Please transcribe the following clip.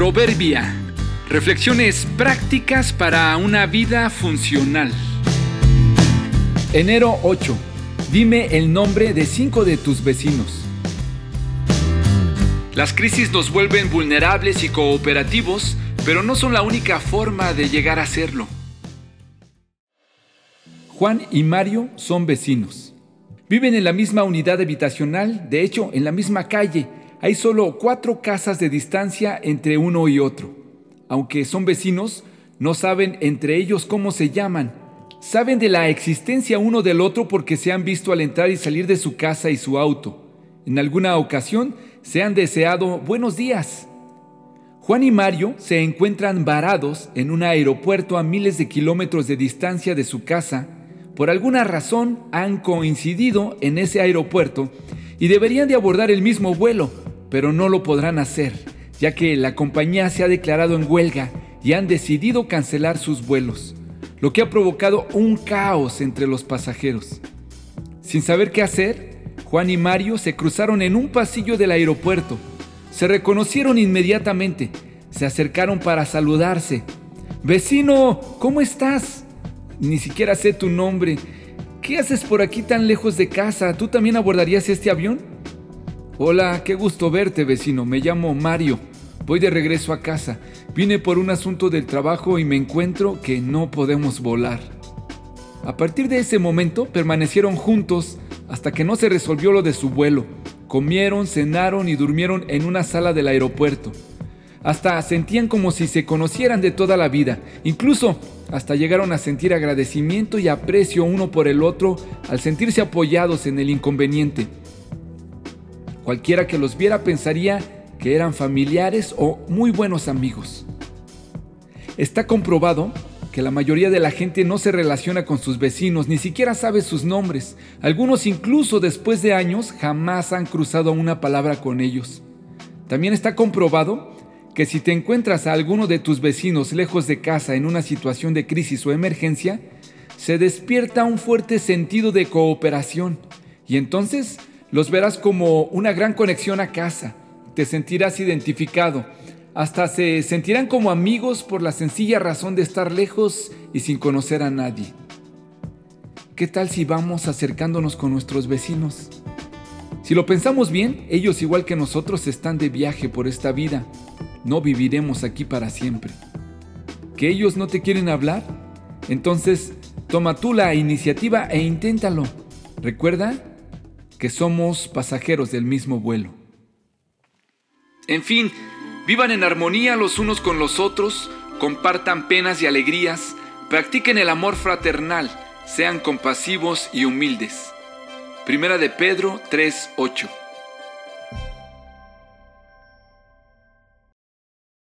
Proverbia. Reflexiones prácticas para una vida funcional. Enero 8. Dime el nombre de cinco de tus vecinos. Las crisis nos vuelven vulnerables y cooperativos, pero no son la única forma de llegar a serlo. Juan y Mario son vecinos. Viven en la misma unidad habitacional, de hecho, en la misma calle. Hay solo cuatro casas de distancia entre uno y otro. Aunque son vecinos, no saben entre ellos cómo se llaman. Saben de la existencia uno del otro porque se han visto al entrar y salir de su casa y su auto. En alguna ocasión se han deseado buenos días. Juan y Mario se encuentran varados en un aeropuerto a miles de kilómetros de distancia de su casa. Por alguna razón han coincidido en ese aeropuerto y deberían de abordar el mismo vuelo, pero no lo podrán hacer, ya que la compañía se ha declarado en huelga y han decidido cancelar sus vuelos, lo que ha provocado un caos entre los pasajeros. Sin saber qué hacer, Juan y Mario se cruzaron en un pasillo del aeropuerto. Se reconocieron inmediatamente, se acercaron para saludarse. Vecino, ¿cómo estás? Ni siquiera sé tu nombre. ¿Qué haces por aquí tan lejos de casa? ¿Tú también abordarías este avión? Hola, qué gusto verte, vecino. Me llamo Mario. Voy de regreso a casa. Vine por un asunto del trabajo y me encuentro que no podemos volar. A partir de ese momento permanecieron juntos hasta que no se resolvió lo de su vuelo. Comieron, cenaron y durmieron en una sala del aeropuerto. Hasta sentían como si se conocieran de toda la vida. Incluso hasta llegaron a sentir agradecimiento y aprecio uno por el otro al sentirse apoyados en el inconveniente. Cualquiera que los viera pensaría que eran familiares o muy buenos amigos. Está comprobado que la mayoría de la gente no se relaciona con sus vecinos, ni siquiera sabe sus nombres. Algunos incluso después de años jamás han cruzado una palabra con ellos. También está comprobado que si te encuentras a alguno de tus vecinos lejos de casa en una situación de crisis o emergencia, se despierta un fuerte sentido de cooperación y entonces los verás como una gran conexión a casa, te sentirás identificado, hasta se sentirán como amigos por la sencilla razón de estar lejos y sin conocer a nadie. ¿Qué tal si vamos acercándonos con nuestros vecinos? Si lo pensamos bien, ellos igual que nosotros están de viaje por esta vida. No viviremos aquí para siempre. ¿Que ellos no te quieren hablar? Entonces, toma tú la iniciativa e inténtalo. Recuerda que somos pasajeros del mismo vuelo. En fin, Vivan en armonía los unos con los otros, compartan penas y alegrías, practiquen el amor fraternal, sean compasivos y humildes. Primera de Pedro 3:8